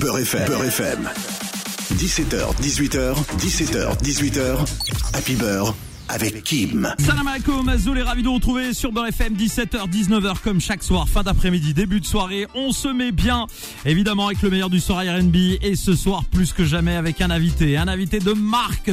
Beurre FM. Beurre FM. 17h, 18h, 17h, 18h. Happy Beurre avec Kim. Salam alaikum, Azoul est ravi de vous retrouver sur Beurre FM 17h 19h comme chaque soir, fin d'après-midi, début de soirée. On se met bien évidemment avec le meilleur du soir R&B et ce soir plus que jamais avec un invité, un invité de marque.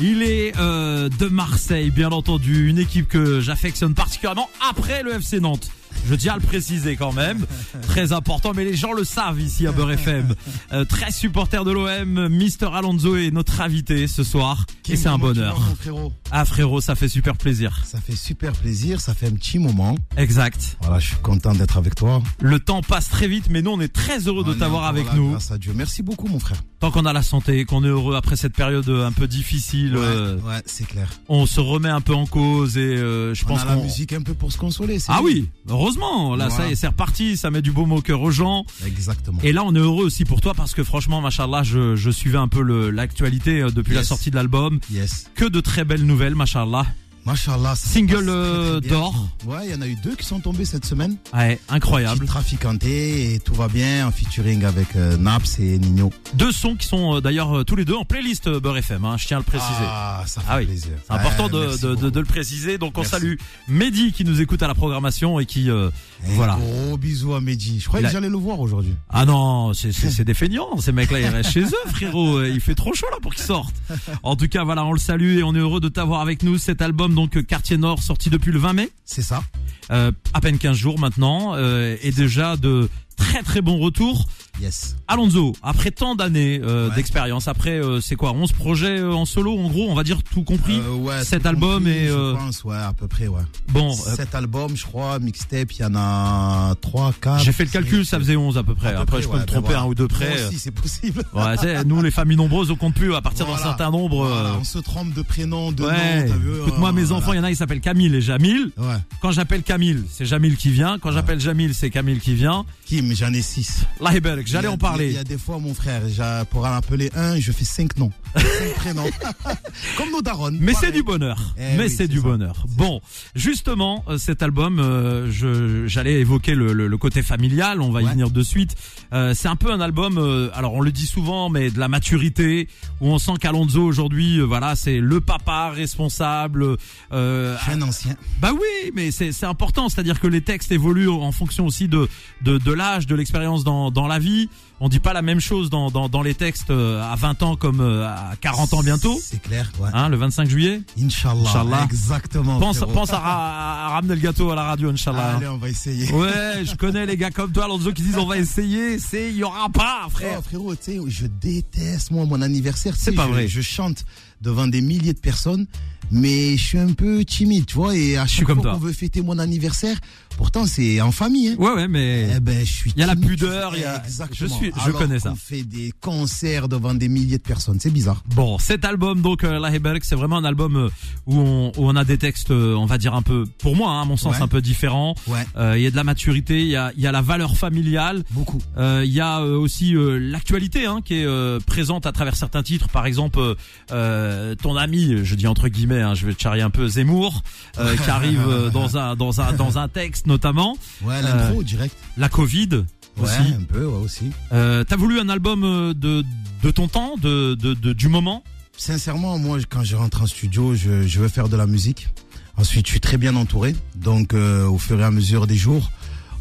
Il est euh, de Marseille, bien entendu, une équipe que j'affectionne particulièrement après le FC Nantes. Je tiens à le préciser quand même, très important, mais les gens le savent ici à Beurre FM. Euh, très supporter de l'OM, Mister Alonso est notre invité ce soir, et c'est un bonheur. frérot? Ah frérot, ça fait super plaisir. Ça fait super plaisir, ça fait un petit moment. Exact. Voilà, je suis content d'être avec toi. Le temps passe très vite, mais nous on est très heureux de t'avoir avec nous. Grâce à Dieu. Merci beaucoup, mon frère. Tant qu'on a la santé, qu'on est heureux après cette période un peu difficile, Ouais, euh, ouais, c'est clair. on se remet un peu en cause et euh, je On pense a la musique un peu pour se consoler. c'est Ah bien. oui, heureusement, là ça Voilà. c'est reparti, ça met du baume au cœur aux gens. Exactement. Et là, on est heureux aussi pour toi parce que franchement, machallah, je, je suivais un peu l'actualité euh, depuis la sortie de l'album. Yes. Que de très belles nouvelles, machallah. Machallah. Single, euh, d'or. Ouais, il y en a eu deux qui sont tombés cette semaine. Ouais, incroyable. Traficanté et tout va bien en featuring avec euh, Naps et Nino. Deux sons qui sont euh, d'ailleurs tous les deux en playlist Beurre FM, hein, je tiens à le préciser. Ah, ça fait Ah oui, plaisir. c'est important de, merci de, de, beaucoup. de le préciser. Donc on Merci. salue Mehdi qui nous écoute à la programmation et qui euh, Un voilà. Gros bisous à Mehdi. Je croyais a- que j'allais le voir aujourd'hui. Ah non, c'est des feignants, ces mecs-là, ils restent chez eux, frérot. Il fait trop chaud là pour qu'ils sortent. En tout cas, voilà, on le salue et on est heureux de t'avoir avec nous. Cet album, donc Quartier Nord, sorti depuis le 20 mai, C'est ça. euh, à peine 15 jours maintenant, euh, et déjà de très très bons retours. Yes. Alonso, après tant d'années euh, Ouais. d'expérience, après euh, c'est quoi, 11 projets euh, en solo, en gros, on va dire tout compris? Ouais, cet album compris, et, je pense, ouais, à peu près, ouais. bon, Cet album, je crois, mixtape, il y en a 3, 4. j'ai fait le calcul, ça faisait 11 à peu près. Après, je peux me tromper un ou deux près. Moi aussi, c'est possible. Ouais, nous les familles nombreuses, on compte plus à partir d'un certain nombre. Voilà, on se trompe de prénom, de Ouais. nom, vu Écoute, moi, mes enfants, il y en a, ils s'appellent Camille et Jamil. Ouais. Quand j'appelle Camille, c'est Jamil qui vient. Quand j'appelle Jamil, c'est Camille qui vient. Kim, j'en ai 6. Là, Iberk, j'allais en Il parler. y a des fois, mon frère, pour en appeler un, je fais 5 noms. 5 prénoms. Comme nos darons. Mais c'est du bonheur. Eh Mais oui, c'est du ça. bonheur. Bon, justement, euh, cet album, euh, je j'allais évoquer le, le- le côté familial. On va y venir de suite. Euh, c'est un peu un album. euh, alors on le dit souvent, mais de la maturité où on sent qu'Alonso aujourd'hui, euh, voilà, c'est le papa responsable. Euh, un ancien. Bah oui, mais c'est c'est important, c'est-à-dire que les textes évoluent en fonction aussi de de, de l'âge, de l'expérience dans dans la vie. On dit pas la même chose dans dans, dans les textes à 20 ans comme euh, à 40 ans bientôt. C'est clair, ouais. Hein, le 25 juillet. Inch'Allah. Inch'Allah. Exactement. Pense pense à, ra- à ramener le gâteau à la radio, Inch'Allah. Allez, on va essayer. Ouais, je connais les gars comme toi, Alonso, qui disent on va essayer, c'est il y aura pas, frère. Oh, frérot, tu sais, je déteste moi mon anniversaire. C'est pas je- vrai. Je chante devant des milliers de personnes, mais je suis un peu timide, tu vois. Et à chaque fois qu'on veut fêter mon anniversaire, pourtant c'est en famille. Hein. Ouais ouais, mais Eh ben, je suis. Il y a la pudeur, il y a- Exactement. je suis- je Alors connais ça. On fait des concerts devant des milliers de personnes. C'est bizarre. Bon, cet album donc euh, La c'est vraiment un album euh, où on, où on a des textes, euh, on va dire un peu, pour moi, hein, à mon sens, Ouais. un peu différents. Ouais. Euh, Il y a de la maturité, il y a, il y a la valeur familiale, Beaucoup. euh, il y a euh, aussi euh, l'actualité hein, qui est euh, présente à travers certains titres. Par exemple, euh, euh, ton ami, je dis entre guillemets, hein, je vais te charrier un peu, Zemmour, euh, qui arrive euh, dans un dans un dans un texte notamment. Ouais, l'intro direct. La Covid Ouais, aussi. un peu, ouais, aussi. Euh, T'as voulu un album euh, de de ton temps, de, de, de du moment? Sincèrement, moi, quand je rentre en studio, je, je veux faire de la musique. Ensuite, je suis très bien entouré. Donc, euh, au fur et à mesure des jours,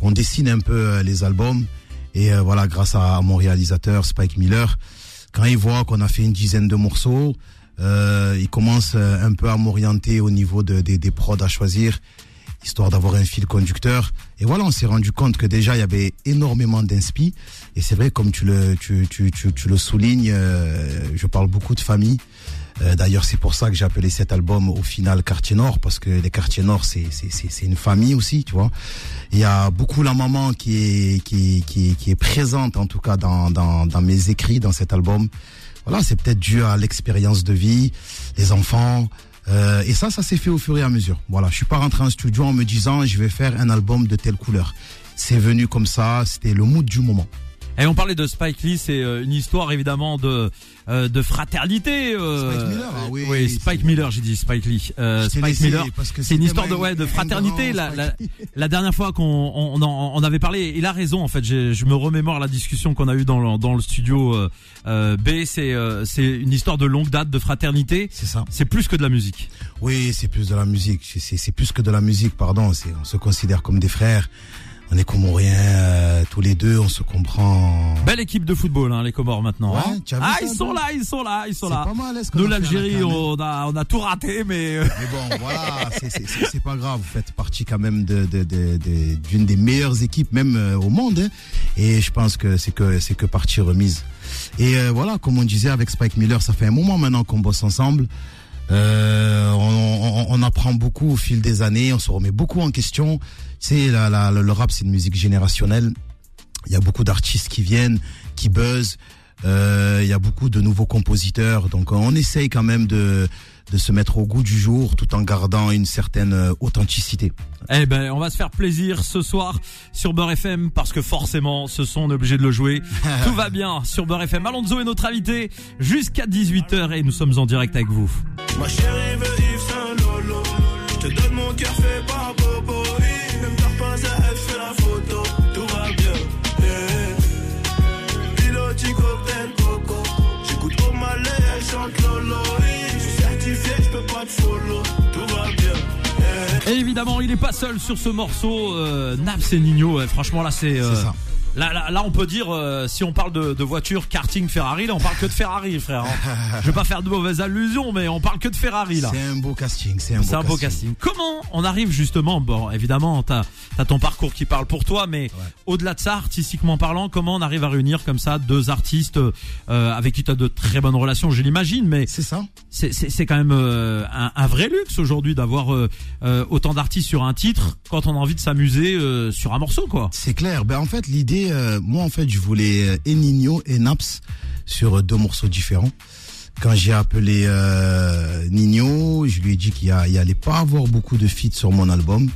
on dessine un peu euh, les albums. Et euh, voilà, grâce à mon réalisateur, Spike Miller, quand il voit qu'on a fait une dizaine de morceaux, euh, il commence euh, un peu à m'orienter au niveau de, des- des prods à choisir, histoire d'avoir un fil conducteur. Et voilà, on s'est rendu compte que déjà, il y avait énormément d'inspi. Et c'est vrai, comme tu le, tu, tu, tu, tu le soulignes, euh, je parle beaucoup de famille. Euh, D'ailleurs, c'est pour ça que j'ai appelé cet album au final Quartier Nord, parce que les quartiers Nord, c'est une famille aussi, tu vois. Il y a beaucoup la maman qui est qui qui est présente en tout cas dans dans dans mes écrits dans cet album. Voilà, c'est peut-être dû à l'expérience de vie, les enfants. Euh, et ça, ça s'est fait au fur et à mesure. Voilà, je suis pas rentré en studio en me disant je vais faire un album de telle couleur. C'est venu comme ça, c'était le mood du moment. Et on parlait de Spike Lee, c'est euh, une histoire évidemment de euh, de fraternité. euh, Spike Miller, ah oui, oui, Spike Miller, j'ai dit Spike Lee. Euh, Spike Miller, c'est une histoire de ouais de fraternité. La, la, la, dernière fois qu'on on, on, avait parlé, il a raison en fait. Je me remémore la discussion qu'on a eue dans le, dans le studio euh, B. C'est c'est une histoire de longue date de fraternité. C'est ça. C'est plus que de la musique. Oui, c'est plus de la musique. C'est plus que de la musique, pardon. On se considère comme des frères on est comme rien euh, tous les deux, on se comprend. Belle équipe de football, hein, les Comores maintenant. Hein. ah, ils sont là, ils sont là, ils sont là. Pas mal, Nous, l'Algérie, on a, on a tout raté, mais. Euh, mais bon, voilà, c'est pas grave. Vous faites partie quand même d'une de, de, des meilleures équipes, même euh, au monde. Hein. Et je pense que c'est que c'est que partie remise. Et voilà, comme on disait avec Spike Miller, ça fait un moment maintenant qu'on bosse ensemble. Euh, on, on, apprend beaucoup au fil des années, on se remet beaucoup en question. C'est la, la, le rap, c'est une musique générationnelle. Il y a beaucoup d'artistes qui viennent, qui buzzent. Euh, il y a beaucoup de nouveaux compositeurs, donc on essaye quand même de de se mettre au goût du jour tout en gardant une certaine euh, authenticité. Eh ben, on va se faire plaisir ce soir sur Beurre FM parce que forcément, ce son on est obligé de le jouer. Tout va bien sur Beurre FM. Alonso est notre invité jusqu'à 18h et nous sommes en direct avec vous. Ma chérie veut Tout va bien. Et évidemment, il est pas seul sur ce morceau. Euh, Naps et Nino, franchement là c'est. Euh, ça. Là, là, là, on peut dire, euh, si on parle de, de, voiture, karting, Ferrari, là, on parle que de Ferrari, frère. Hein. Je vais pas faire de mauvaises allusions, mais on parle que de Ferrari, là. C'est un beau casting, c'est un, beau, un beau casting. Comment on arrive justement, bon, évidemment, t'as as ton parcours qui parle pour toi, mais au-delà de ça, artistiquement parlant, comment on arrive à réunir comme ça deux artistes euh, avec qui tu as de très bonnes relations, je l'imagine, mais c'est ça. C'est quand même euh, un, un, vrai luxe aujourd'hui d'avoir euh, euh, autant d'artistes sur un titre quand on a envie de s'amuser sur un morceau, quoi. C'est clair. Ben en fait, l'idée euh, moi en fait, je voulais euh, Enigno et Naps sur euh, deux morceaux différents. Quand j'ai appelé Nino, je lui ai dit qu'il allait pas avoir beaucoup de feats sur mon album.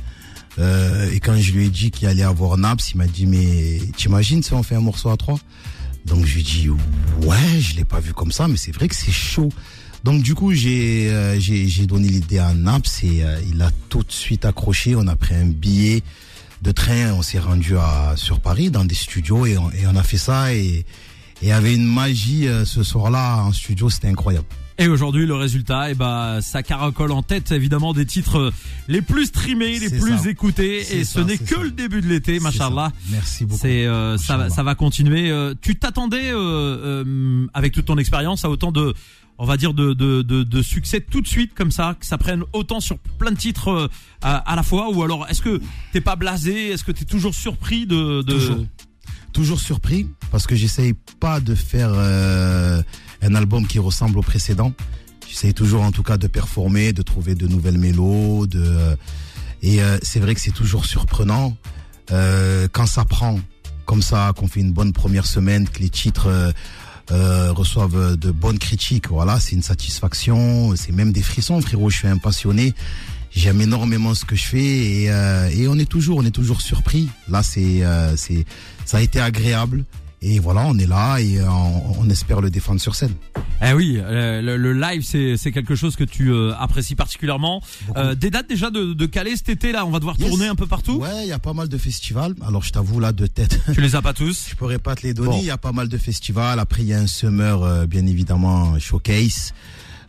et quand je lui ai dit qu'il allait avoir Naps, il m'a dit mais t'imagines si on fait un morceau à trois? Donc je lui ai dit ouais, je l'ai pas vu comme ça, mais c'est vrai que c'est chaud. Donc du coup j'ai donné l'idée à Naps et il a tout de suite accroché. On a pris un billet de train, on s'est rendu à, sur Paris dans des studios et on, et on a fait ça et il y avait une magie euh, ce soir-là en studio, c'était incroyable. Et aujourd'hui, le résultat, eh ben, ça caracole en tête évidemment des titres euh, les plus streamés, les plus écoutés. Et ce n'est que le début de l'été, machallah. Merci beaucoup. C'est euh, ça, va, ça va continuer. tu t'attendais avec toute ton expérience à autant de on va dire de, de, de, succès tout de suite comme ça, que ça prenne autant sur plein de titres euh, à, la fois Ou alors est-ce que t'es pas blasé? Est-ce que t'es toujours surpris de... de... Toujours. surpris parce que j'essaye pas de faire euh, un album qui ressemble au précédent. J'essaye toujours en tout cas de performer, de trouver de nouvelles mélodies. De, et euh, c'est vrai que c'est toujours surprenant quand ça prend comme ça, qu'on fait une bonne première semaine, que les titres euh, reçoivent de bonnes critiques. Voilà, c'est une satisfaction, c'est même des frissons, frérot. Je suis un passionné. J'aime énormément ce que je fais et, euh, et on est toujours, on est toujours surpris. Là, c'est, euh, c'est, ça a été agréable. Et voilà, on est là et on, espère le défendre sur scène. Eh oui, le, live c'est quelque chose que tu apprécies particulièrement. des dates déjà de, de Calais cet été là, on va devoir tourner un peu partout. Ouais, il y a pas mal de festivals. Alors je t'avoue là de tête. Tu les as pas tous Je pourrais pas te les donner. Il y a pas mal de festivals. Après il y a un summer bien évidemment showcase.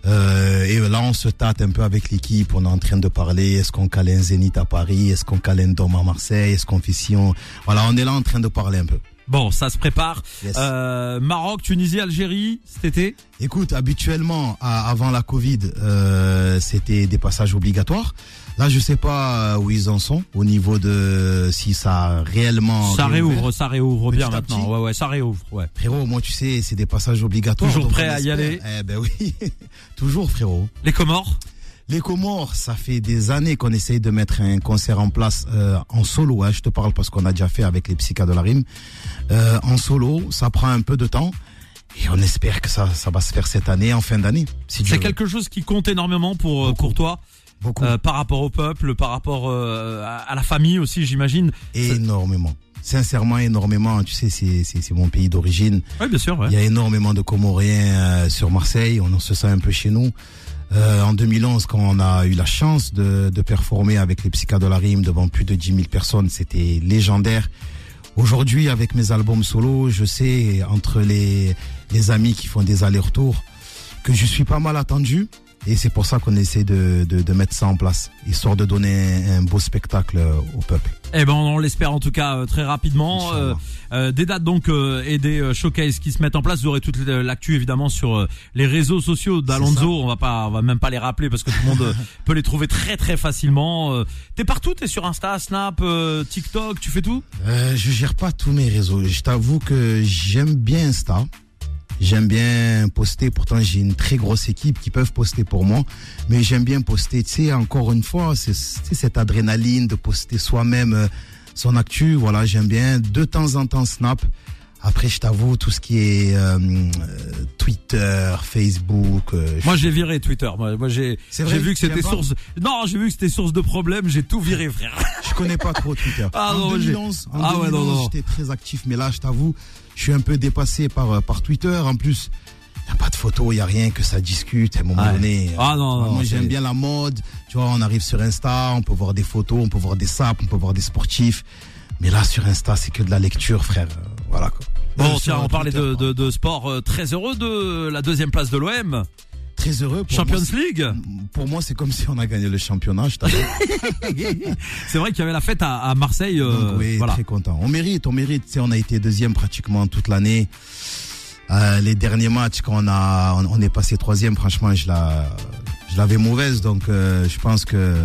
Euh, et là, on se tâte un peu avec l'équipe. On est en train de parler. Est-ce qu'on cale un Zénith à Paris? Est-ce qu'on cale un Dôme à Marseille? Est-ce qu'on fait Sion? Voilà, on est là en train de parler un peu. Bon, ça se prépare. Euh, Maroc, Tunisie, Algérie, cet été Écoute, habituellement, avant la Covid, euh, c'était des passages obligatoires. Là, je sais pas où ils en sont au niveau de si ça a réellement. Ça réouvre, ça réouvre bien maintenant. Ouais, ouais, ça réouvre. Ouais. Frérot, moi, tu sais, c'est des passages obligatoires. Toujours prêt à y aller. Eh ben oui, toujours, frérot. Les Comores? Les Comores, ça fait des années qu'on essaye de mettre un concert en place euh, en solo. Hein, je te parle parce qu'on a déjà fait avec les psychas de la rime. Euh, en solo, ça prend un peu de temps. Et on espère que ça, ça va se faire cette année, en fin d'année. Si c'est quelque chose qui compte énormément pour, euh, pour toi Beaucoup. Euh, par rapport au peuple, par rapport euh, à, la famille aussi, j'imagine. Énormément. sincèrement énormément. Tu sais, c'est mon pays d'origine. Oui, bien sûr. Ouais. Il y a énormément de Comoriens euh, sur Marseille. On en se sent un peu chez nous. Euh, en 2011, quand on a eu la chance de, de performer avec les Psychas de la Rime devant plus de 10 000 personnes, c'était légendaire. Aujourd'hui, avec mes albums solo, je sais entre les les amis qui font des allers-retours que je suis pas mal attendu. Et c'est pour ça qu'on essaie de, de, de mettre ça en place, histoire de donner un, beau spectacle au peuple. Eh ben, on l'espère en tout cas euh, très rapidement. Euh, euh, des dates donc euh, et des euh, showcases qui se mettent en place. Vous aurez toute l'actu évidemment sur les réseaux sociaux d'Alonso. On va pas, on va même pas les rappeler parce que tout le monde peut les trouver très très facilement. Euh, T'es partout, t'es sur Insta, Snap, TikTok, tu fais tout? Euh, je gère pas tous mes réseaux. Je t'avoue que j'aime bien Insta. J'aime bien poster. Pourtant, j'ai une très grosse équipe qui peuvent poster pour moi. Mais j'aime bien poster. Tu sais, encore une fois, c'est cette adrénaline de poster soi-même euh, son actu. Voilà, j'aime bien. De temps en temps, Snap. Après, je t'avoue, tout ce qui est euh, euh, Twitter, Facebook. euh, Moi j'ai viré Twitter. Moi, moi j'ai C'est j'ai vrai, vu que c'était source. Non, j'ai vu que c'était source de problèmes. J'ai tout viré, frère. Je connais pas trop Twitter. Ah en non, j'ai- 2011, en Ah ouais, non, 2011, non. j'étais très actif, mais là, je t'avoue, je suis un peu dépassé par, euh, par Twitter. En plus, il n'y a pas de photos, n'y a rien que ça discute à un moment Ouais. donné. Ah non, non, Moi, j'aime bien la mode. Tu vois, on arrive sur Insta, on peut voir des photos, on peut voir des saps, on peut voir des sportifs. Mais là, sur Insta, c'est que de la lecture, frère. Voilà, quoi. Bon, tiens, on parlait de, Twitter, de, de sport. euh, très heureux de la deuxième place de l'OM. Très heureux. Pour Champions moi, League. Pour moi, c'est comme si on a gagné le championnat. C'est vrai qu'il y avait la fête à, à Marseille. euh, Donc, oui, voilà. très content. On mérite, on mérite. Tu sais, on a été deuxième pratiquement toute l'année. Euh, les derniers matchs, quand on a, on, on est passé troisième, franchement, je la, je l'avais mauvaise. Donc, euh, je pense que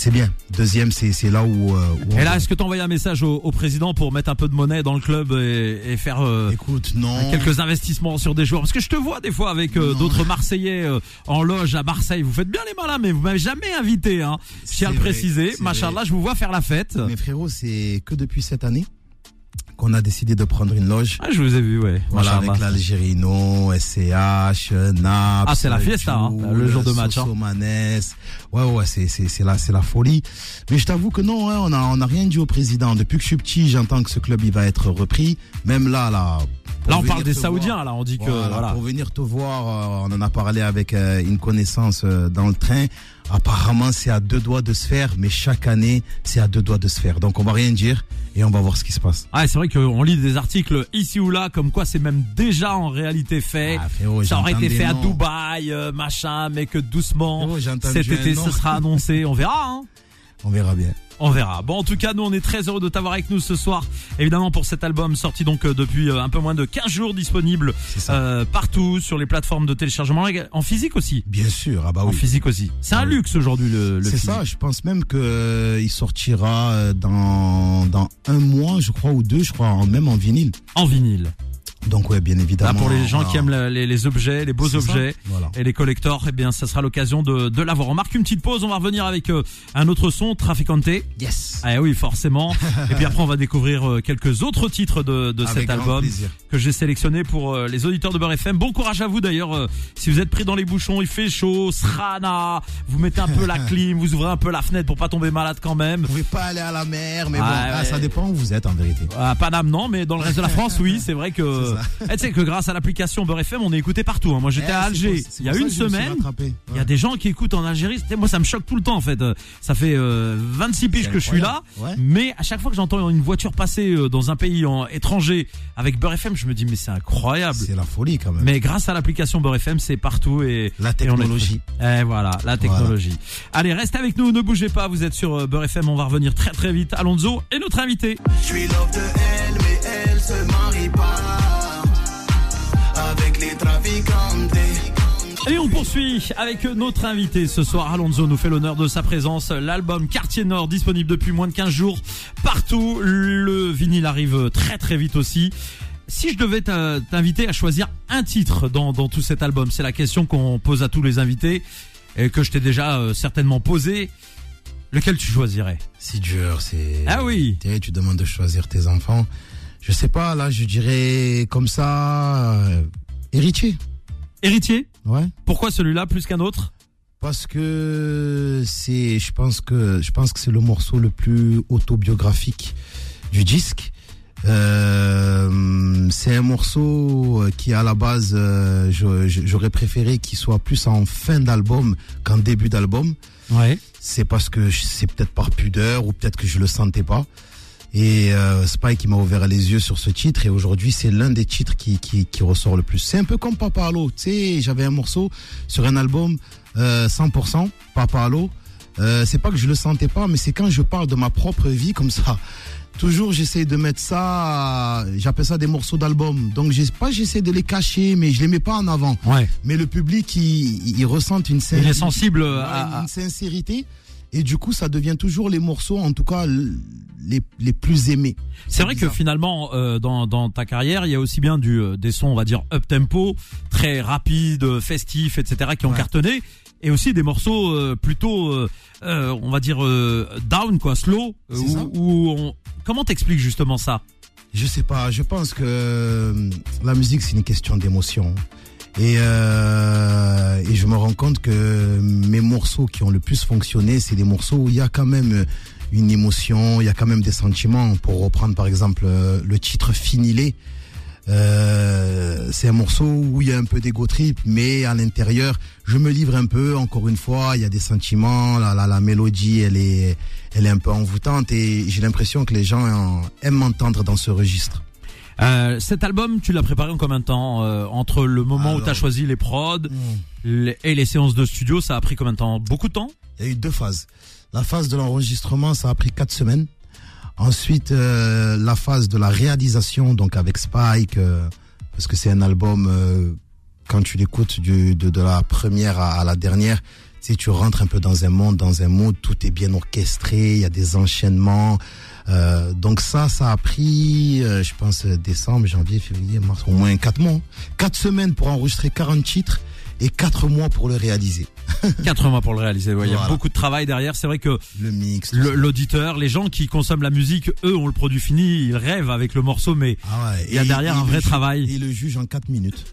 c'est bien. Deuxième, c'est, c'est là où. euh, où Et là, est-ce que tu envoyé un message au, au président pour mettre un peu de monnaie dans le club et, et faire euh, écoute, non. quelques investissements sur des joueurs? Parce que je te vois des fois avec euh, d'autres Marseillais euh, en loge à Marseille. Vous faites bien les malins, mais vous m'avez jamais invité. Hein. Je tiens à le préciser. Machallah, je vous vois faire la fête. Mais frérot, c'est que depuis cette année qu'on a décidé de prendre une loge. Ah, je vous ai vu, ouais. Voilà, Machallah. avec l'Algérino, SCH, Naps. Ah, c'est la fiesta, hein, le jour de match, hein. Ouais, ouais, c'est, c'est, c'est la, c'est la folie. Mais je t'avoue que non, hein, on a, on a rien dit au président. Depuis que je suis petit, j'entends que ce club, il va être repris. Même là, là. Là, on parle des Saoudiens. voir- Là, on dit que voilà, voilà. Pour venir te voir, euh, on en a parlé avec euh, une connaissance euh, dans le train. Apparemment, c'est à deux doigts de se faire, mais chaque année, c'est à deux doigts de se faire. Donc, on va rien dire et on va voir ce qui se passe. Ah, c'est vrai qu'on lit des articles ici ou là, comme quoi c'est même déjà en réalité fait. Ah, frérot, Ça aurait été fait à. Dubaï, euh, machin, mais que doucement. Frérot, Cet été, ce sera annoncé. On verra. Hein. On verra bien. On verra. Bon, en tout cas, nous, on est très heureux de t'avoir avec nous ce soir. Évidemment, pour cet album sorti donc euh, depuis euh, un peu moins de 15 jours, disponible euh, partout sur les plateformes de téléchargement, en physique aussi. Bien sûr, ah bah En physique aussi. C'est un Ah oui. luxe aujourd'hui le, le C'est ça, je pense même que euh, il sortira dans dans un mois, je crois, ou deux, je crois, même en vinyle. En vinyle. Donc ouais, bien Là, évidemment. pour les gens qui aiment la- les, les objets, les beaux objets. Voilà. Et les collectors, eh bien, ça sera l'occasion de, de l'avoir. On marque une petite pause, on va revenir avec euh, un autre son, Traficante. Yes. Ah oui, forcément. Et puis après, on va découvrir euh, quelques autres titres de, de cet album plaisir. que j'ai sélectionné pour euh, les auditeurs de Beurre FM. Bon courage à vous d'ailleurs. si vous êtes pris dans les bouchons, il fait chaud, srana, vous mettez un peu la clim, vous ouvrez un peu la fenêtre pour pas tomber malade quand même. Vous pouvez pas aller à la mer, mais Ah, bon, ouais. ah, ça dépend où vous êtes en vérité. À Paname, non, mais dans le reste de la France, oui, c'est vrai que. Eh, tu sais que grâce à l'application Beurre FM, on est écouté partout. hein. Moi, j'étais Eh, à c'est Alger il y a une semaine. Il y a des gens qui écoutent en Algérie. Moi, ça me choque tout le temps, en fait. Euh, Ça fait euh, 26 piges C'est que je suis là. Ouais. Mais à chaque fois que j'entends une voiture passer euh, dans un pays en, étranger avec Beurre FM, je me dis, mais c'est incroyable. C'est la folie quand même. Mais grâce à l'application Beurre FM, c'est partout et La et on est- technologie. Eh voilà, la technologie. Allez, restez avec nous, ne bougez pas. Vous êtes sur euh, Beurre FM, on va revenir très très vite. Alonso et notre invité. Je suis love de elle, mais elle se marie pas. Et on poursuit avec notre invité ce soir. Alonso nous fait l'honneur de sa présence. L'album Quartier Nord disponible depuis moins de 15 jours partout. Le vinyle arrive très très vite aussi. Si je devais t'inviter à choisir un titre dans, dans tout cet album, c'est la question qu'on pose à tous les invités et que je t'ai déjà euh, certainement posé. Lequel tu choisirais? C'est dur, c'est. Ah oui. Tu sais, tu demandes de choisir tes enfants. Je sais pas, là, je dirais comme ça, euh, héritier. Héritier Ouais. Pourquoi celui-là plus qu'un autre? Parce que c'est, je pense que, je pense que c'est le morceau le plus autobiographique du disque. Euh, c'est un morceau qui à la base euh, j'aurais préféré qu'il soit plus en fin d'album qu'en début d'album. Ouais. C'est parce que c'est peut-être par pudeur ou peut-être que je le sentais pas. Et euh, Spike m'a ouvert les yeux sur ce titre et aujourd'hui c'est l'un des titres qui, qui, qui ressort le plus. C'est un peu comme Papa Allo, tu sais, j'avais un morceau sur un album euh, 100% Papa Allo. Euh, c'est pas que je le sentais pas, mais c'est quand je parle de ma propre vie comme ça. Toujours j'essaie de mettre ça, j'appelle ça des morceaux d'album. Donc j'ai pas j'essaie de les cacher, mais je les mets pas en avant. Ouais. Mais le public il, il ressent une Il est sensible à- une sincérité. Et du coup, ça devient toujours les morceaux, en tout cas, les, les plus aimés. C'est vrai que finalement, euh, dans, dans ta carrière, il y a aussi bien du, euh, des sons, on va dire, up tempo, très rapides, festifs, etc., qui ont Ouais. cartonné, et aussi des morceaux euh, plutôt, euh, euh, on va dire, euh, down, quoi, slow, où, on... Comment t'expliques justement ça? Je sais pas, je pense que la musique, c'est une question d'émotion. Et, euh, et je me rends compte que mes morceaux qui ont le plus fonctionné, c'est des morceaux où il y a quand même une émotion, il y a quand même des sentiments. Pour reprendre par exemple euh, le titre Finilé, euh, c'est un morceau où il y a un peu d'ego trip, mais à l'intérieur, je me livre un peu. Encore une fois, il y a des sentiments. La, la, la mélodie, elle est, elle est un peu envoûtante et j'ai l'impression que les gens aiment m'entendre dans ce registre. Euh, Cet album, tu l'as préparé en combien de temps euh, Entre le moment où tu as choisi les prods les- et les séances de studio, ça a pris combien de temps? Beaucoup de temps? Il y a eu deux phases. La phase de l'enregistrement, ça a pris quatre semaines. Ensuite, euh, la phase de la réalisation, donc avec Spike, euh, parce que c'est un album, euh, quand tu l'écoutes du- de, de la première à, à la dernière, si tu rentres un peu dans un monde, dans un mood, tout est bien orchestré, il y a des enchaînements. Euh, donc ça, ça a pris, euh, je pense, décembre, janvier, février, mars, au moins quatre mois. Quatre semaines pour enregistrer 40 titres et quatre mois pour le réaliser. 4 mois pour le réaliser. ouais, Il y a Voilà. beaucoup de travail derrière. C'est vrai que Le mix. le- l'auditeur, les gens qui consomment la musique, eux ont le produit fini, ils rêvent avec le morceau, mais Ah ouais. Il y a Et- derrière et un vrai juge- travail. Il le juge en 4 minutes.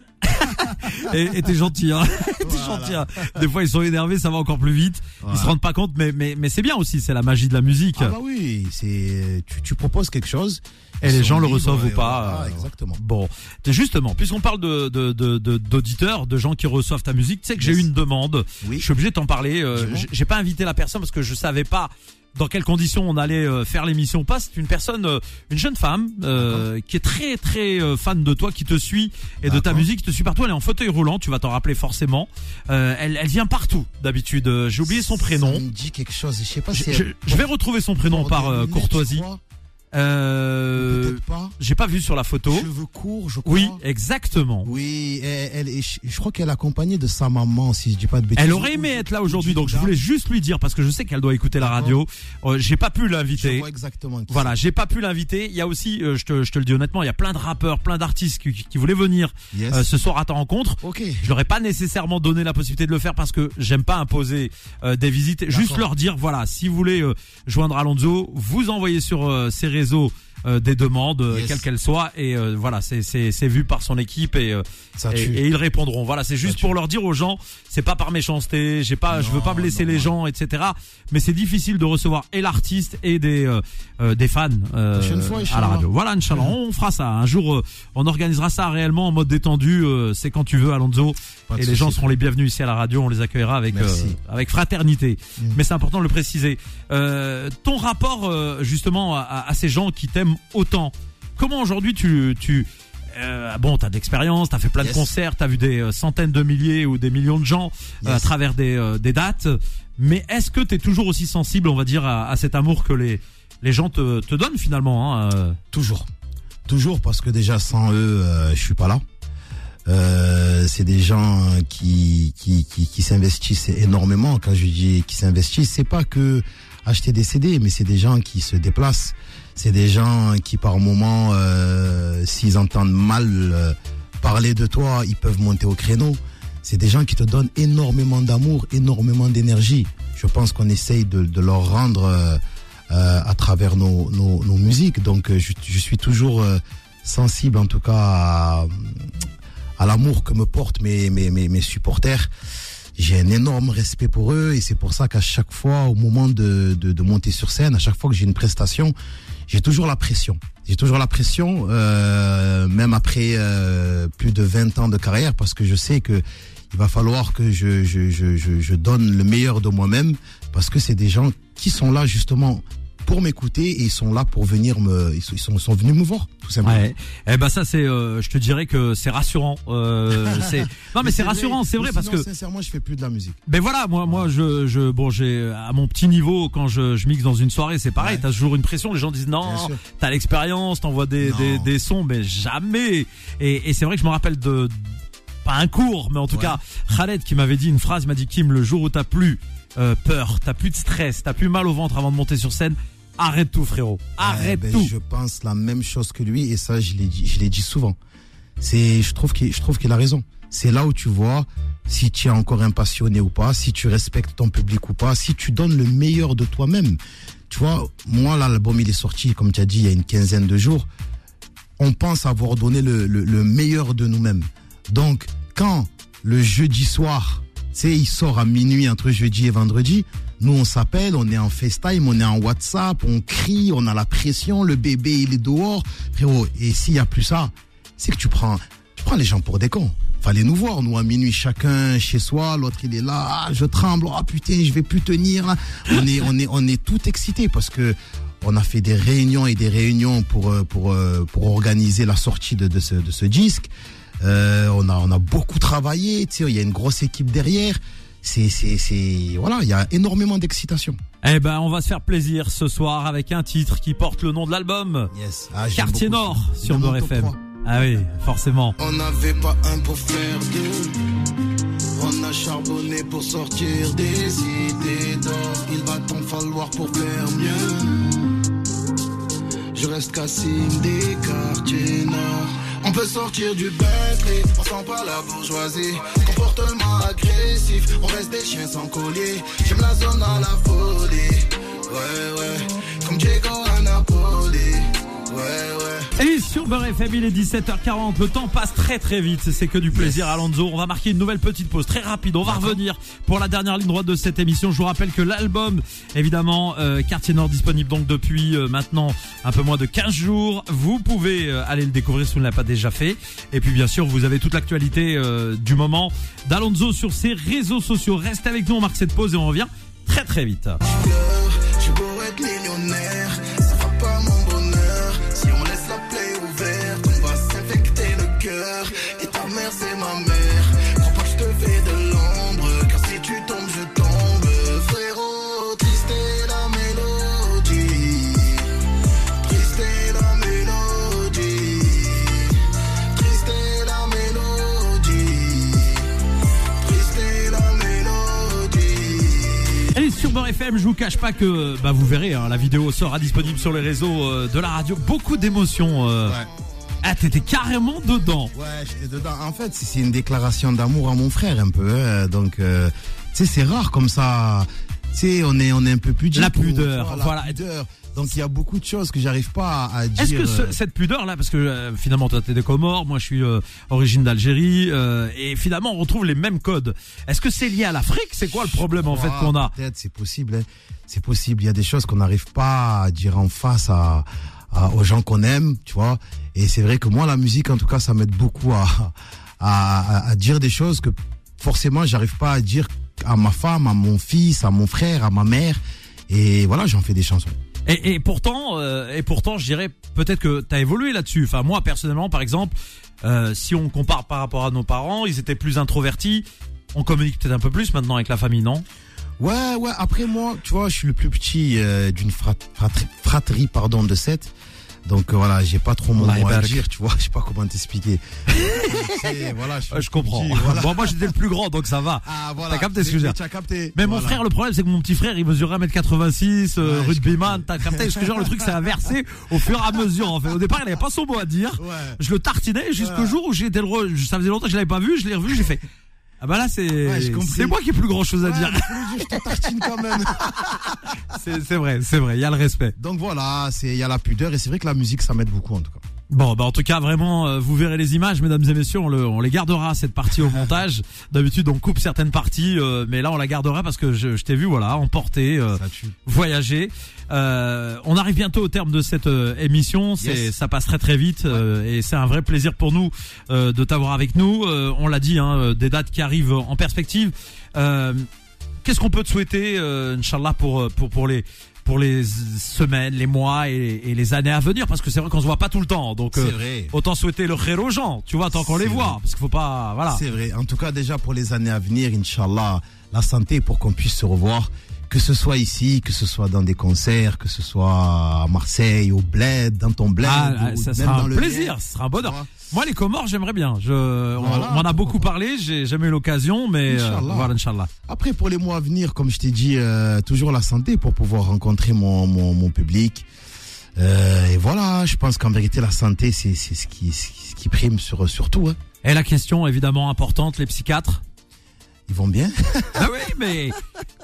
Et et t'es gentil, hein. t'es Voilà. gentil. hein. Des fois ils sont énervés, ça va encore plus vite. Ils Voilà. se rendent pas compte, mais mais mais c'est bien aussi, c'est la magie de la musique. Ah bah oui, c'est tu, tu proposes quelque chose Et ils les gens le reçoivent ou pas, euh, exactement. Bon, justement, puisqu'on parle de de de de- d'auditeurs, de, gens qui reçoivent ta musique, tu sais que j'ai eu une demande. Oui. Je suis obligé de t'en parler. euh, j'ai pas invité la personne parce que je savais pas dans quelles conditions on allait euh, faire l'émission ou pas. C'est une personne, euh, une jeune femme euh, qui est très très fan de toi, qui te suit et de ta musique, qui te suit partout. Elle est en fauteuil roulant, tu vas t'en rappeler forcément. Euh, elle, elle vient partout d'habitude. J'ai oublié son prénom. Ça me dit quelque chose, je sais pas Je, si je- je vais retrouver son prénom par euh, courtoisie. crois? Euh, pas. J'ai pas vu sur la photo. Cheveux courts, je crois. Oui, exactement. Oui, elle, elle- je, crois qu'elle est accompagnée de sa maman, si je dis pas de bêtises. Elle aurait aimé être là aujourd'hui, donc je voulais juste lui dire parce que je sais qu'elle doit écouter la radio. Euh, j'ai pas pu l'inviter. exactement. Voilà, j'ai pas pu l'inviter. Il y a aussi, euh, je, te, je te le dis honnêtement, il y a plein de rappeurs, plein d'artistes qui, qui voulaient venir. Yes. euh, ce soir à ta rencontre. ok. Je leur ai pas nécessairement donné la possibilité de le faire parce que j'aime pas imposer euh, des visites. Juste leur dire, voilà, si vous voulez joindre Alonso, vous envoyez sur euh, ses réseaux euh, des demandes, euh, Yes. quelles qu'elles soient, et euh, voilà, c'est vu par son équipe et euh, Ça et, ils répondront. Voilà, c'est juste pour leur dire aux gens, c'est pas par méchanceté, j'ai pas, je veux pas blesser non, les non. gens, etc. Mais c'est difficile de recevoir et l'artiste et des euh, euh, des fans euh, à la radio. Voilà, Inch'Allah, on fera ça. Un jour, on organisera ça réellement en mode détendu. euh, c'est quand tu veux, Alonso. Pas Et les gens seront les bienvenus ici à la radio. On les accueillera avec euh, avec fraternité. Mm. Mais c'est important de le préciser. Euh, ton rapport euh, justement à, à- à ces gens qui t'aiment autant. Comment aujourd'hui tu tu euh, bon, t'as d'expérience, t'as fait plein de concerts, t'as vu des euh, centaines de milliers ou des millions de gens euh, à travers des, euh, des dates. Mais est-ce que t'es toujours aussi sensible, on va dire, à, à cet amour que les les gens te, te donnent finalement hein, Toujours. Toujours parce que déjà sans eux, je suis pas là. C'est des gens qui qui qui, qui s'investissent énormément. Quand je dis qui s'investissent, c'est pas que acheter des CD, mais c'est des gens qui se déplacent. C'est des gens qui par moment, euh, s'ils entendent mal euh, parler de toi, ils peuvent monter au créneau. C'est des gens qui te donnent énormément d'amour, énormément d'énergie. Je pense qu'on essaye de, de leur rendre euh, euh, à travers nos, nos, nos musiques. Donc euh, je, je suis toujours euh, sensible en tout cas à, à l'amour que me portent mes, mes, mes, mes supporters. J'ai un énorme respect pour eux et c'est pour ça qu'à chaque fois, au moment de, de, de monter sur scène, à chaque fois que j'ai une prestation, j'ai toujours la pression. J'ai toujours la pression, euh, même après euh, plus de 20 ans de carrière, parce que je sais que il va falloir que je, je, je, je, je donne le meilleur de moi-même, parce que c'est des gens qui sont là justement pour m'écouter et ils sont là pour venir me, ils sont, ils sont, venus me voir, tout simplement. Ouais. Eh ben ça c'est, euh, je te dirais que c'est rassurant. Euh, c'est non mais c'est rassurant, c'est vrai parce que sincèrement, je fais plus de la musique. ben voilà moi moi je je bon j'ai à mon petit niveau quand je, je mixe dans une soirée c'est pareil Ouais. t'as toujours une pression les gens disent non t'as l'expérience t'envoies des, des des sons mais jamais et, et c'est vrai que je me rappelle de pas un cours mais en tout Ouais. cas Khaled qui m'avait dit une phrase m'a dit Kim le jour où t'as plus euh, peur t'as plus de stress t'as plus mal au ventre avant de monter sur scène arrête tout frérot arrête Eh ben, tout Je pense la même chose que lui et ça, je l'ai dit, je l'ai dit souvent. C'est, je trouve qu'il, je trouve qu'il a raison. C'est là où tu vois si tu es encore un passionné ou pas, si tu respectes ton public ou pas, si tu donnes le meilleur de toi-même. Tu vois, moi, là, l'album, il est sorti, comme tu as dit, il y a une quinzaine de jours. On pense avoir donné le, le, le meilleur de nous-mêmes. Donc, quand le jeudi soir, tu sais, il sort à minuit entre jeudi et vendredi, nous, on s'appelle, on est en FaceTime, on est en WhatsApp, on crie, on a la pression, le bébé, il est dehors. Frérot, et s'il y a plus ça, c'est que tu prends, tu prends les gens pour des cons. Fallait nous voir, nous, à minuit, chacun chez soi, l'autre, il est là, ah, je tremble, ah, putain, je vais plus tenir. On est, on est, on est tout excité parce que on a fait des réunions et des réunions pour, euh, pour, euh, pour organiser la sortie de, ce, disque. Euh, on a, on a beaucoup travaillé, il y a une grosse équipe derrière. C'est, c'est, c'est, voilà, il y a énormément d'excitation. eh ben on va se faire plaisir ce soir avec un titre qui porte le nom de l'album Yes. Ah, Quartier beaucoup Nord ça. sur top FM. 3. Ah oui, forcément. On n'avait pas un pour faire deux. On a charbonné pour sortir des idées d'or. Il va t'en falloir pour faire mieux. Je reste Cassim des quartiers nord. On peut sortir du Bentley, on sent pas la bourgeoisie. Comportement agressif, on reste des chiens sans collier. J'aime la zone à la folie. Ouais, ouais, comme Diego à Napoli. Ouais, ouais. Et sur Beurre FM, il est 17h40. Le temps passe très très vite. C'est que du plaisir, Alonso. On va marquer une nouvelle petite pause très rapide. On va revenir pour la dernière ligne droite de cette émission. Je vous rappelle que l'album, évidemment, euh, Quartier Nord disponible donc depuis euh, maintenant un peu moins de 15 jours. Vous pouvez euh, aller le découvrir si vous ne l'avez pas déjà fait. Et puis bien sûr, vous avez toute l'actualité euh, du moment d'Alonso sur ses réseaux sociaux. Restez avec nous, on marque cette pause et on revient très très vite. FM, je vous cache pas que bah vous verrez, hein, la vidéo sera disponible sur les réseaux euh, de la radio. Beaucoup d'émotions. euh. Ouais. Ah, t'étais carrément dedans. Ouais, j'étais dedans. En fait, c'est c'est une déclaration d'amour à mon frère un peu. hein. Donc, euh, tu sais, c'est rare comme ça. Sais, on est, on est un peu pudique. La pudeur, la voilà. pudeur. Donc, il y a beaucoup de choses que j'arrive pas à, à dire. Est-ce que ce- euh, cette pudeur là, parce que euh, finalement toi t'es des Comores, moi je suis euh, origine d'Algérie, euh, et finalement on retrouve les mêmes codes. Est-ce que c'est lié à l'Afrique? C'est quoi le problème en fait Ah, qu'on a? Peut-être, c'est possible. hein. C'est possible. Il y a des choses qu'on n'arrive pas à dire en face à, à- aux gens qu'on aime, tu vois. Et c'est vrai que moi, la musique, en tout cas, ça m'aide beaucoup à- à dire des choses que forcément, j'arrive pas à dire à ma femme, à mon fils, à mon frère, à ma mère. Et voilà, j'en fais des chansons. Et, et pourtant, euh, et pourtant, je dirais peut-être que t'as évolué là-dessus. Enfin, moi personnellement, par exemple, euh, si on compare par rapport à nos parents, ils étaient plus introvertis. On communique peut-être un peu plus maintenant avec la famille, non? Ouais, ouais. Après moi, tu vois, je suis le plus petit euh, d'une frat- fratrie, fratrie, pardon, de sept. Donc euh, voilà, j'ai pas trop mon mot à dire, tu vois. Je sais pas comment t'expliquer. Voilà, Je comprends. petit, voilà. Bon, moi j'étais le plus grand, donc ça va. Ah voilà. T'as capté ce que je veux dire capté. Mais mon frère, le problème, c'est que mon petit frère, il mesure 1m86, euh, Ouais, rugbyman, t'as capté ce que genre le truc s'est inversé au fur et à mesure, en fait. Au départ, il avait pas son mot à dire. Ouais. Je le tartinais jusqu'au Ouais. jour où été le re... ça faisait longtemps que je l'avais pas vu, je l'ai revu, j'ai fait, ah bah là, c'est, c'est moi qui ai plus grand chose à Ouais, dire. je te tartine quand même. C'est, c'est vrai, c'est vrai, il y a le respect. Donc voilà, c'est il y a la pudeur et c'est vrai que la musique ça m'aide beaucoup en tout cas. Bon, bah en tout cas, vraiment, euh, vous verrez les images, mesdames et messieurs, on, le, on les gardera cette partie au montage. D'habitude, on coupe certaines parties, euh, mais là, on la gardera parce que je, je t'ai vu, voilà, emporter, euh, voyager. Euh, on arrive bientôt au terme de cette euh, émission. C'est, Yes. ça passe très très vite euh, et c'est un vrai plaisir pour nous euh, de t'avoir avec nous. Euh, on l'a dit, hein, des dates qui arrivent en perspective. Euh, qu'est-ce qu'on peut te souhaiter, euh, Inch'Allah, pour pour pour les pour les semaines, les mois et, et les années à venir Parce que c'est vrai qu'on se voit pas tout le temps, donc euh, vrai. autant souhaiter le khair aux gens, tu vois, tant qu'on les voit, parce qu'il faut pas, voilà. C'est vrai. En tout cas, déjà pour les années à venir, Inch'Allah, la santé pour qu'on puisse se revoir. Que ce soit ici, que ce soit dans des concerts, que ce soit à Marseille, au bled, dans ton bled. Ah, ça même sera dans un le plaisir, ce sera un bonheur. Moi, les Comores, j'aimerais bien. Je, on- Voilà, on, m'en a beaucoup parlé, j'ai jamais eu l'occasion, mais euh, Inch'Allah. voilà, Inch'Allah. Après, pour les mois à venir, comme je t'ai dit, euh, toujours la santé pour pouvoir rencontrer mon, mon, mon public. Euh, et voilà, je pense qu'en vérité, la santé, c'est c'est ce qui, ce qui prime sur, sur tout. Hein. Et la question évidemment importante, les psychiatres. Ils vont bien. Ah oui, mais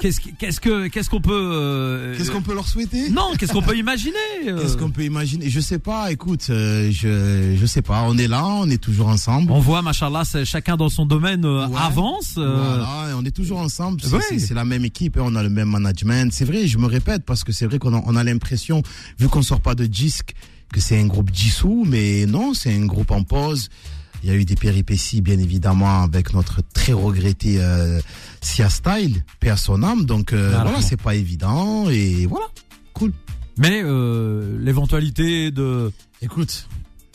qu'est-ce qu'est-ce que qu'est-ce qu'on peut euh, Qu'est-ce qu'on peut leur souhaiter Non, qu'est-ce qu'on peut imaginer euh, Qu'est-ce qu'on peut imaginer Je sais pas, écoute, euh, je, je sais pas. On est là, on est toujours ensemble. On voit, machallah, chacun dans son domaine euh, Ouais. avance. euh, Voilà, on est toujours ensemble. C'est Oui. c'est- c'est la même équipe, hein, on a le même management. C'est vrai, je me répète parce que c'est vrai qu'on a, on a l'impression, vu qu'on sort pas de disque, que c'est un groupe dissous, mais non, c'est un groupe en pause. Il y a eu des péripéties, bien évidemment, avec notre très regretté euh, Sia Style, paix à son âme. Donc euh, Voilà. voilà, c'est pas évident et voilà, cool. Mais euh, l'éventualité de Écoute,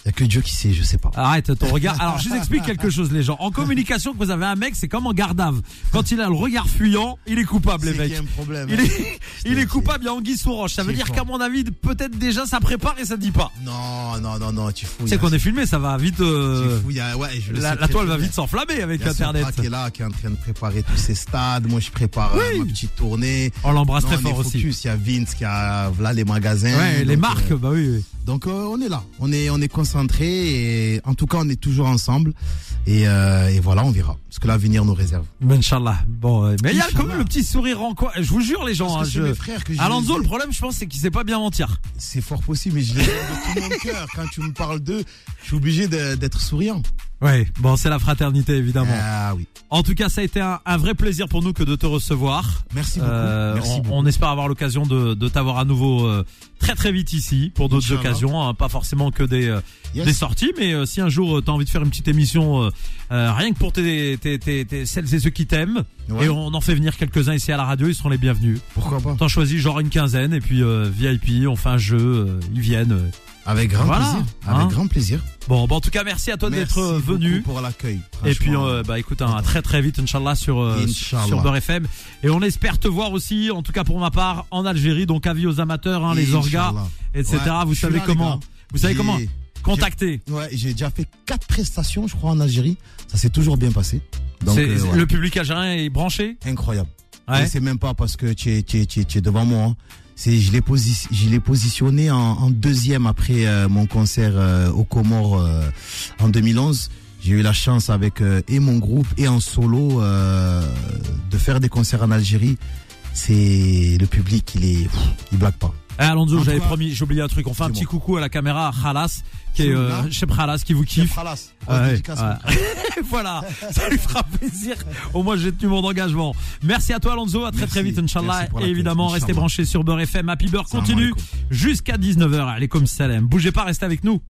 il a que Dieu qui sait, je sais pas. Arrête ton regard. Alors, je vous explique quelque chose, les gens. En communication, que vous avez un mec, c'est comme en gardave. Quand il a le regard fuyant, il est coupable, les C'est mecs. qu'il y a un problème. Il hein. est, il est coupable, il y a anguille sous roche. Ça veut C'est dire qu'à mon avis, peut-être déjà ça prépare et ça dit pas. Non, non, non, non, tu fous. Tu sais qu'on est filmé, ça va vite. euh, Il y a, ouais, je le la, sais la toile va vite s'enflammer avec Il y a Internet. Sopra qui est là, qui est en train de préparer tous ces stades. Moi, je prépare euh, Oui. ma petite tournée. On l'embrasse très fort aussi. Il y a Vince qui a là les magasins. Ouais, les marques, euh, bah oui. Donc euh, on est là, on est on est concentré et en tout cas on est toujours ensemble et, euh, et voilà on verra ce que l'avenir nous réserve. Mais Inch'Allah. Bon, euh, mais il y a quand même le petit sourire en quoi. Je vous jure, les gens. Hein, je... mes frères que Alonso, le problème, je pense, c'est qu'il sait pas bien mentir. C'est fort possible, mais je les aime de tout mon cœur. Quand tu me parles d'eux, je suis obligé d'être souriant. Ouais. Bon, c'est la fraternité, évidemment. Ah oui. En tout cas, ça a été un, un vrai plaisir pour nous que de te recevoir. Merci beaucoup. Euh, Merci on, beaucoup. on espère avoir l'occasion de, de t'avoir à nouveau euh, très très vite ici pour d'autres occasions, hein, pas forcément que des, euh, Yes. des sorties, mais euh, si un jour tu as envie de faire une petite émission, euh, euh, rien que pour tes, tes, tes, tes- celles et ceux qui t'aiment, Ouais. et on en fait venir quelques-uns ici à la radio, ils seront les bienvenus. Pourquoi pas T'en choisis genre une quinzaine et puis euh, VIP, on fait un jeu, euh, ils viennent. Avec grand Voilà. plaisir. Avec Hein grand plaisir. Bon, bah, en tout cas, merci à toi d'être venu. pour l'accueil. Et puis, euh, bah écoute, hein, à très très vite, Inch'Allah, sur, euh, Inch'Allah. sur Beurre FM. Et on espère te voir aussi, en tout cas pour ma part, en Algérie. Donc, avis aux amateurs, hein, les orgas, etc. Ouais, vous savez comment. Vous savez comment contacter. Ouais, j'ai déjà fait quatre prestations, je crois, en Algérie. Ça s'est toujours bien passé. Donc, euh. Le public algérien est branché? Incroyable. Ouais. Et C'est même pas parce que tu es, tu es, tu es, tu es devant moi. hein. C'est, je l'ai posi- je l'ai positionné en, en deuxième après euh, mon concert euh, aux Comores euh, en 2011. J'ai eu la chance avec euh, et mon groupe et en solo de faire des concerts en Algérie. C'est le public, il est, pff, il blague pas. Eh, Alonso, j'avais promis, j'ai oublié un truc. On fait un petit coucou à la caméra à Khalas, qui est euh, Khalas, qui vous kiffe. Ouais, dédicace, ouais. voilà, ça lui fera plaisir. Au moins, j'ai tenu mon engagement. Merci à toi, Alonso. À très Merci. très vite, Inch'Allah. Et évidemment, restez branchés sur Beurre FM. Happy Beurre continue jusqu'à 19h. Allez, comme salam. Bougez pas, restez avec nous.